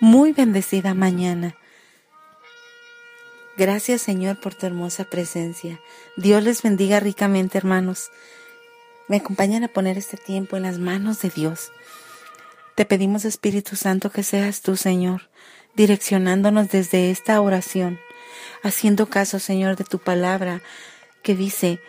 muy bendecida mañana. Gracias Señor por tu hermosa presencia. Dios les bendiga ricamente hermanos. Me acompañan a poner este tiempo en las manos de Dios. Te pedimos Espíritu Santo que seas tú Señor, direccionándonos desde esta oración, haciendo caso Señor de tu palabra que dice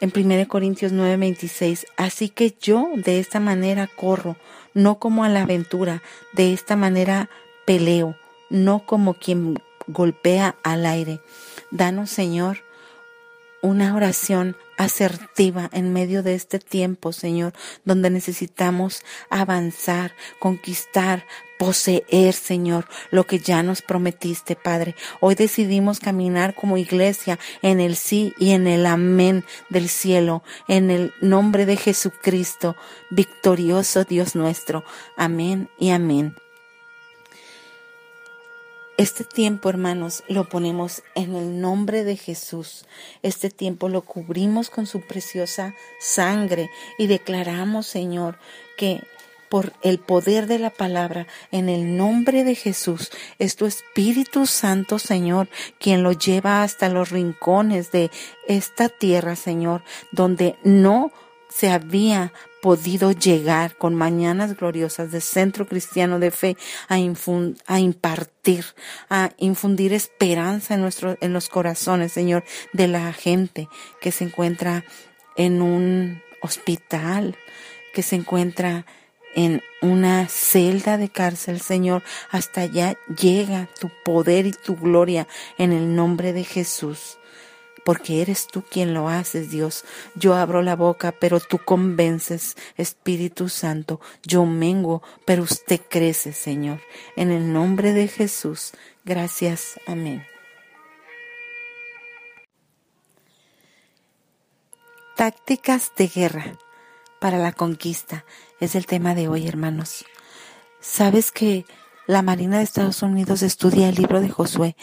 en 1 Corintios 9:26, así que yo de esta manera corro, no como a la aventura, de esta manera peleo, no como quien golpea al aire. Danos, Señor, una oración asertiva en medio de este tiempo, Señor, donde necesitamos avanzar, conquistar, poseer, Señor, lo que ya nos prometiste, Padre. Hoy decidimos caminar como iglesia en el sí y en el amén del cielo, en el nombre de Jesucristo, victorioso Dios nuestro. Amén y amén. Este tiempo, hermanos, lo ponemos en el nombre de Jesús. Este tiempo lo cubrimos con su preciosa sangre y declaramos, Señor, que por el poder de la palabra, en el nombre de Jesús, es tu Espíritu Santo, Señor, quien lo lleva hasta los rincones de esta tierra, Señor, donde no se había podido llegar con mañanas gloriosas de Centro Cristiano de Fe a, impartir, a infundir esperanza en, nuestro, en los corazones, Señor, de la gente que se encuentra en un hospital, que se encuentra en una celda de cárcel, Señor. Hasta allá llega tu poder y tu gloria en el nombre de Jesús porque eres tú quien lo haces, Dios. Yo abro la boca, pero tú convences, Espíritu Santo. Yo mengo, pero usted crece, Señor. En el nombre de Jesús. Gracias. Amén. Tácticas de guerra para la conquista es el tema de hoy, hermanos. ¿Sabes que la Marina de Estados Unidos estudia el libro de Josué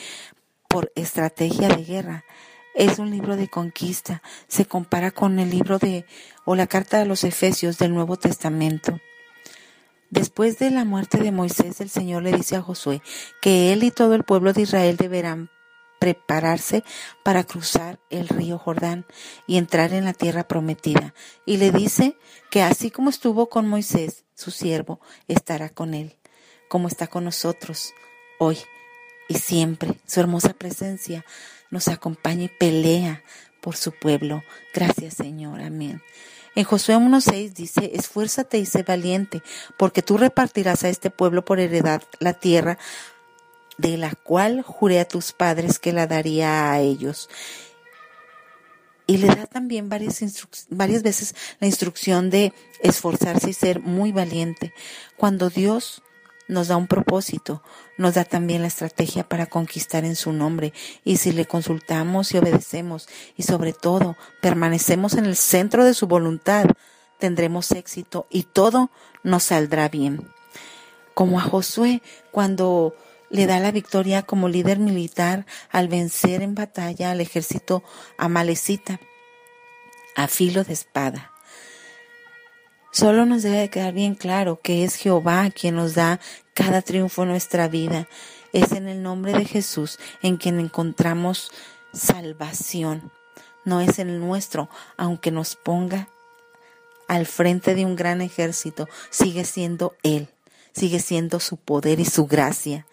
por estrategia de guerra? Es un libro de conquista. Se compara con el libro de o la carta de los Efesios del Nuevo Testamento. Después de la muerte de Moisés, el Señor le dice a Josué que él y todo el pueblo de Israel deberán prepararse para cruzar el río Jordán y entrar en la tierra prometida. Y le dice que así como estuvo con Moisés, su siervo, estará con él, como está con nosotros hoy y siempre. Su hermosa presencia nos acompaña y pelea por su pueblo. Gracias Señor, amén. En Josué 1.6 dice, esfuérzate y sé valiente, porque tú repartirás a este pueblo por heredad la tierra de la cual juré a tus padres que la daría a ellos. Y le da también varias, varias veces la instrucción de esforzarse y ser muy valiente. Cuando Dios nos da un propósito, nos da también la estrategia para conquistar en su nombre. Y si le consultamos y obedecemos y sobre todo permanecemos en el centro de su voluntad, tendremos éxito y todo nos saldrá bien. Como a Josué cuando le da la victoria como líder militar al vencer en batalla al ejército amalecita a filo de espada. Solo nos debe quedar bien claro que es Jehová quien nos da cada triunfo en nuestra vida. Es en el nombre de Jesús en quien encontramos salvación. No es el nuestro, aunque nos ponga al frente de un gran ejército, sigue siendo Él, sigue siendo su poder y su gracia.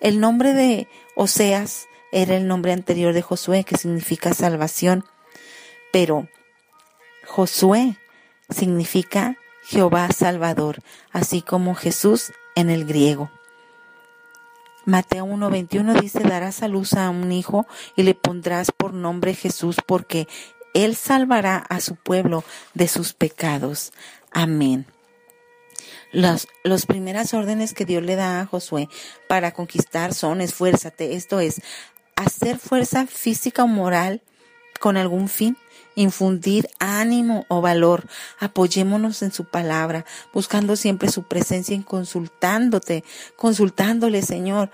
El nombre de Oseas era el nombre anterior de Josué, que significa salvación, pero Josué significa Jehová Salvador, así como Jesús en el griego. Mateo 1:21 dice, darás a luz a un hijo y le pondrás por nombre Jesús, porque él salvará a su pueblo de sus pecados. Amén. Las, las primeras órdenes que Dios le da a Josué para conquistar son esfuérzate, esto es, hacer fuerza física o moral con algún fin, infundir ánimo o valor. Apoyémonos en su palabra, buscando siempre su presencia y consultándote, consultándole, Señor.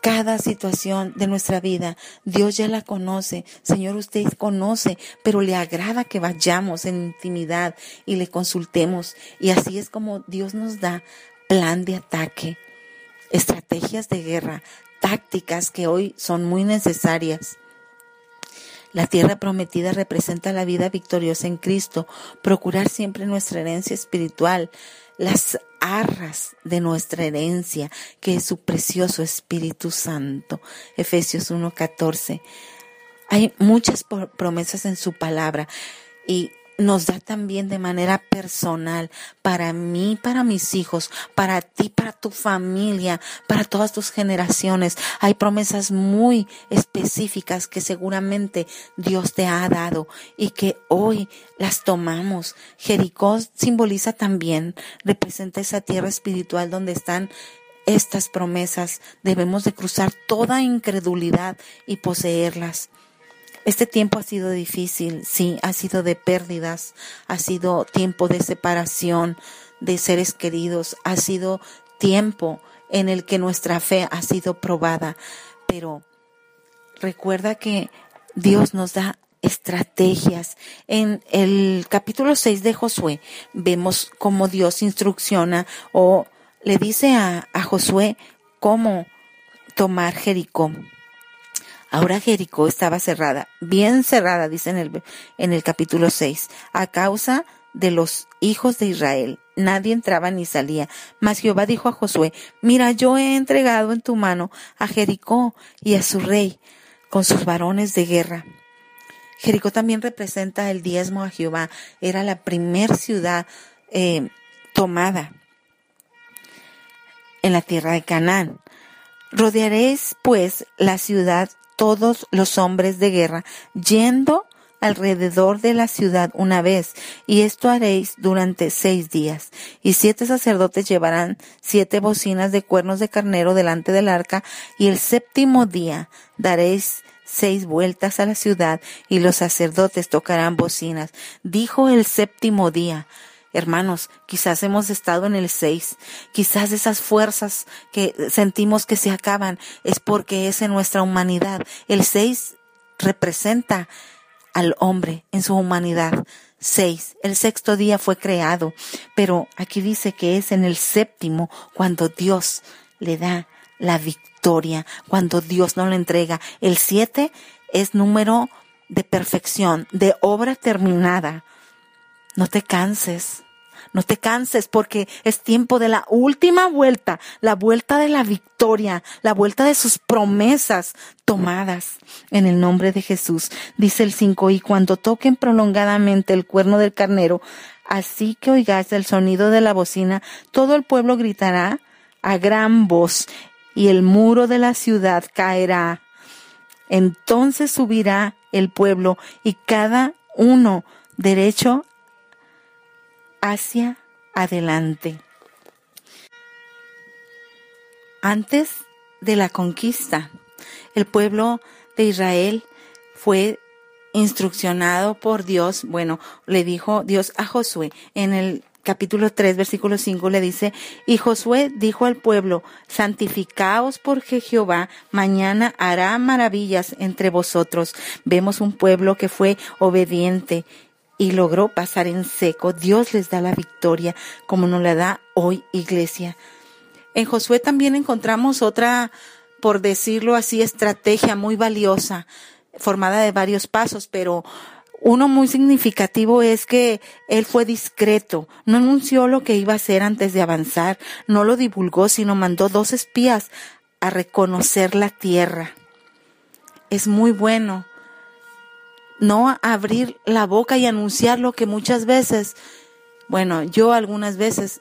Cada situación de nuestra vida, Dios ya la conoce. Señor, usted conoce, pero le agrada que vayamos en intimidad y le consultemos. Y así es como Dios nos da plan de ataque estrategias de guerra, tácticas que hoy son muy necesarias. La tierra prometida representa la vida victoriosa en Cristo, procurar siempre nuestra herencia espiritual, las arras de nuestra herencia, que es su precioso Espíritu Santo. Efesios 1:14. Hay muchas promesas en su palabra y nos da también de manera personal para mí, para mis hijos, para ti, para tu familia, para todas tus generaciones. Hay promesas muy específicas que seguramente Dios te ha dado y que hoy las tomamos. Jericó simboliza también, representa esa tierra espiritual donde están estas promesas. Debemos de cruzar toda incredulidad y poseerlas. Este tiempo ha sido difícil, sí, ha sido de pérdidas, ha sido tiempo de separación de seres queridos, ha sido tiempo en el que nuestra fe ha sido probada, pero recuerda que Dios nos da estrategias. En el capítulo 6 de Josué vemos cómo Dios instrucciona o le dice a, a Josué cómo tomar Jericó. Ahora Jericó estaba cerrada, bien cerrada, dice en el, capítulo 6, a causa de los hijos de Israel. Nadie entraba ni salía. Mas Jehová dijo a Josué, mira, yo he entregado en tu mano a Jericó y a su rey con sus varones de guerra. Jericó también representa el diezmo a Jehová. Era la primer ciudad eh, tomada en la tierra de Canaán. Rodearéis pues la ciudad todos los hombres de guerra yendo alrededor de la ciudad una vez, y esto haréis durante seis días. Y siete sacerdotes llevarán siete bocinas de cuernos de carnero delante del arca, y el séptimo día daréis seis vueltas a la ciudad, y los sacerdotes tocarán bocinas. Dijo el séptimo día, Hermanos, quizás hemos estado en el 6, quizás esas fuerzas que sentimos que se acaban es porque es en nuestra humanidad. El 6 representa al hombre en su humanidad. 6. El sexto día fue creado, pero aquí dice que es en el séptimo cuando Dios le da la victoria, cuando Dios no le entrega. El 7 es número de perfección, de obra terminada. No te canses, no te canses porque es tiempo de la última vuelta, la vuelta de la victoria, la vuelta de sus promesas tomadas en el nombre de Jesús. Dice el 5, y cuando toquen prolongadamente el cuerno del carnero, así que oigáis el sonido de la bocina, todo el pueblo gritará a gran voz y el muro de la ciudad caerá. Entonces subirá el pueblo y cada uno derecho hacia adelante. Antes de la conquista, el pueblo de Israel fue instruccionado por Dios, bueno, le dijo Dios a Josué en el capítulo 3, versículo 5 le dice, y Josué dijo al pueblo, santificaos porque Jehová mañana hará maravillas entre vosotros. Vemos un pueblo que fue obediente y logró pasar en seco. Dios les da la victoria como nos la da hoy iglesia. En Josué también encontramos otra, por decirlo así, estrategia muy valiosa, formada de varios pasos, pero uno muy significativo es que él fue discreto, no anunció lo que iba a hacer antes de avanzar, no lo divulgó, sino mandó dos espías a reconocer la tierra. Es muy bueno no abrir la boca y anunciar lo que muchas veces, bueno, yo algunas veces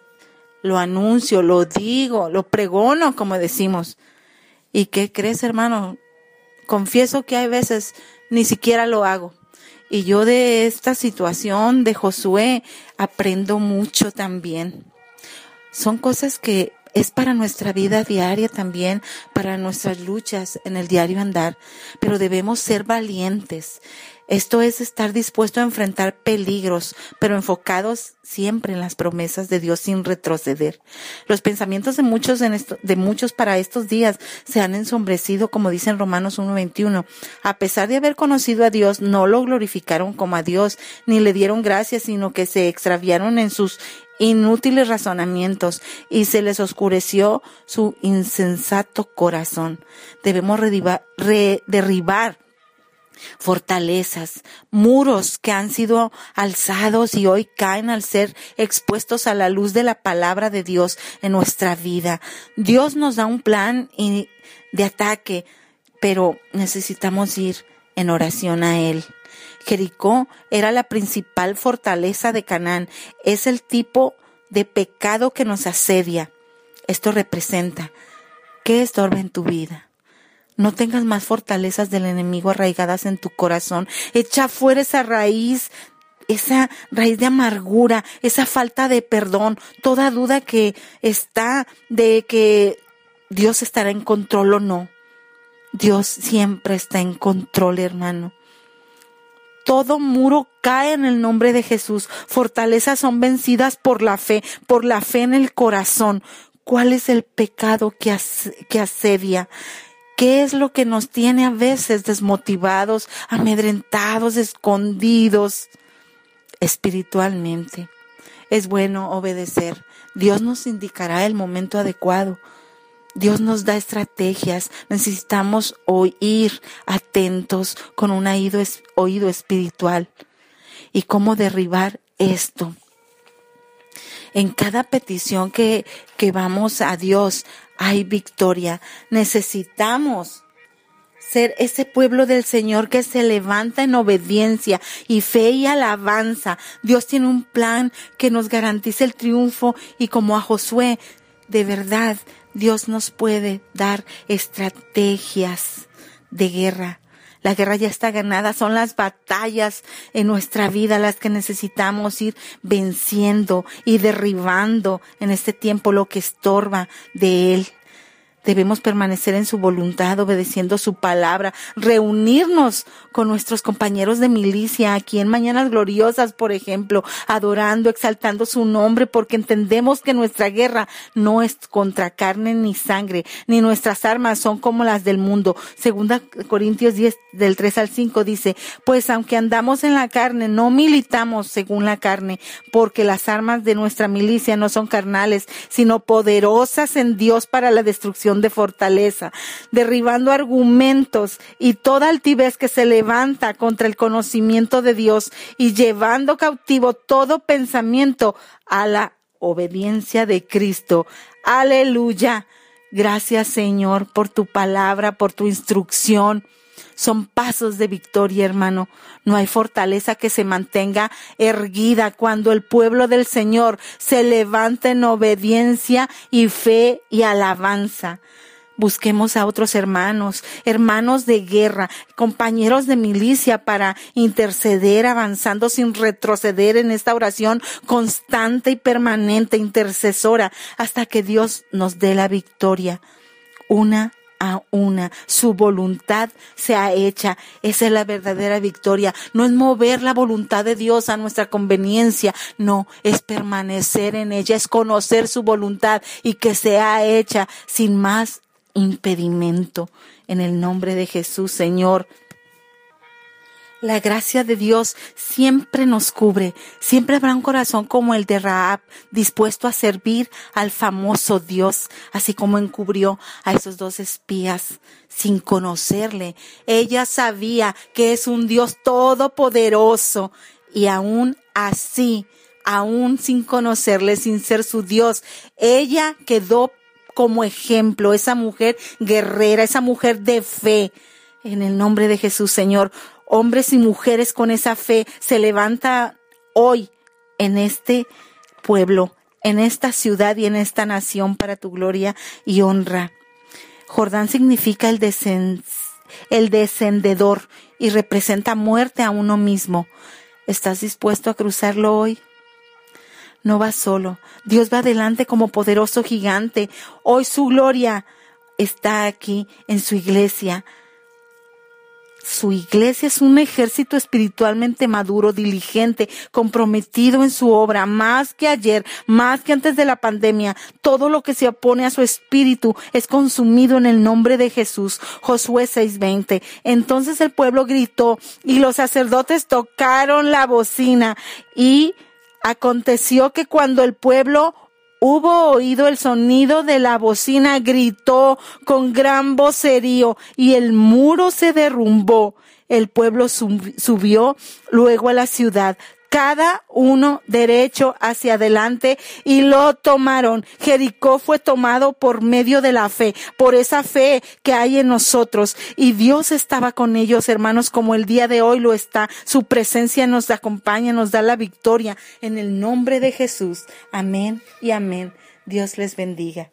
lo anuncio, lo digo, lo pregono, como decimos. ¿Y qué crees, hermano? Confieso que hay veces ni siquiera lo hago. Y yo de esta situación de Josué aprendo mucho también. Son cosas que es para nuestra vida diaria también, para nuestras luchas en el diario andar, pero debemos ser valientes. Esto es estar dispuesto a enfrentar peligros, pero enfocados siempre en las promesas de Dios sin retroceder. Los pensamientos de muchos, en esto, de muchos para estos días se han ensombrecido, como dice en Romanos 1.21. A pesar de haber conocido a Dios, no lo glorificaron como a Dios, ni le dieron gracias, sino que se extraviaron en sus inútiles razonamientos y se les oscureció su insensato corazón. Debemos derribar fortalezas, muros que han sido alzados y hoy caen al ser expuestos a la luz de la palabra de Dios en nuestra vida. Dios nos da un plan de ataque, pero necesitamos ir en oración a Él. Jericó era la principal fortaleza de Canaán. Es el tipo de pecado que nos asedia. Esto representa qué estorba en tu vida. No tengas más fortalezas del enemigo arraigadas en tu corazón. Echa fuera esa raíz, esa raíz de amargura, esa falta de perdón, toda duda que está de que Dios estará en control o no. Dios siempre está en control, hermano. Todo muro cae en el nombre de Jesús. Fortalezas son vencidas por la fe, por la fe en el corazón. ¿Cuál es el pecado que, que asedia? ¿Qué es lo que nos tiene a veces desmotivados, amedrentados, escondidos espiritualmente? Es bueno obedecer. Dios nos indicará el momento adecuado. Dios nos da estrategias. Necesitamos oír atentos con un oído, espiritual. ¿Y cómo derribar esto? En cada petición que, que vamos a Dios hay victoria. Necesitamos ser ese pueblo del Señor que se levanta en obediencia y fe y alabanza. Dios tiene un plan que nos garantice el triunfo y como a Josué, de verdad, Dios nos puede dar estrategias de guerra. La guerra ya está ganada, son las batallas en nuestra vida las que necesitamos ir venciendo y derribando en este tiempo lo que estorba de Él. Debemos permanecer en su voluntad, obedeciendo su palabra, reunirnos con nuestros compañeros de milicia aquí en Mañanas Gloriosas, por ejemplo, adorando, exaltando su nombre, porque entendemos que nuestra guerra no es contra carne ni sangre, ni nuestras armas son como las del mundo. Segunda Corintios 10 del 3 al 5 dice, pues aunque andamos en la carne, no militamos según la carne, porque las armas de nuestra milicia no son carnales, sino poderosas en Dios para la destrucción de fortaleza, derribando argumentos y toda altivez que se levanta contra el conocimiento de Dios y llevando cautivo todo pensamiento a la obediencia de Cristo. Aleluya. Gracias Señor por tu palabra, por tu instrucción. Son pasos de victoria, hermano. No hay fortaleza que se mantenga erguida cuando el pueblo del Señor se levanta en obediencia y fe y alabanza. Busquemos a otros hermanos, hermanos de guerra, compañeros de milicia para interceder avanzando sin retroceder en esta oración constante y permanente, intercesora, hasta que Dios nos dé la victoria. Una a una. Su voluntad sea hecha. Esa es la verdadera victoria. No es mover la voluntad de Dios a nuestra conveniencia. No, es permanecer en ella, es conocer su voluntad y que sea hecha sin más impedimento. En el nombre de Jesús, Señor. La gracia de Dios siempre nos cubre. Siempre habrá un corazón como el de Raab, dispuesto a servir al famoso Dios, así como encubrió a esos dos espías sin conocerle. Ella sabía que es un Dios todopoderoso y aún así, aún sin conocerle, sin ser su Dios, ella quedó como ejemplo, esa mujer guerrera, esa mujer de fe. En el nombre de Jesús, Señor, hombres y mujeres con esa fe se levanta hoy en este pueblo, en esta ciudad y en esta nación para tu gloria y honra. Jordán significa el, el descendedor y representa muerte a uno mismo. ¿Estás dispuesto a cruzarlo hoy? No va solo. Dios va adelante como poderoso gigante. Hoy su gloria está aquí en su iglesia su iglesia es un ejército espiritualmente maduro, diligente, comprometido en su obra, más que ayer, más que antes de la pandemia. Todo lo que se opone a su espíritu es consumido en el nombre de Jesús. Josué 6:20. Entonces el pueblo gritó y los sacerdotes tocaron la bocina y Aconteció que cuando el pueblo hubo oído el sonido de la bocina, gritó con gran vocerío y el muro se derrumbó. El pueblo subió luego a la ciudad, cada uno derecho hacia adelante y lo tomaron. Jericó fue tomado por medio de la fe, por esa fe que hay en nosotros. Y Dios estaba con ellos, hermanos, como el día de hoy lo está. Su presencia nos acompaña, nos da la victoria en el nombre de Jesús. Amén y amén. Dios les bendiga.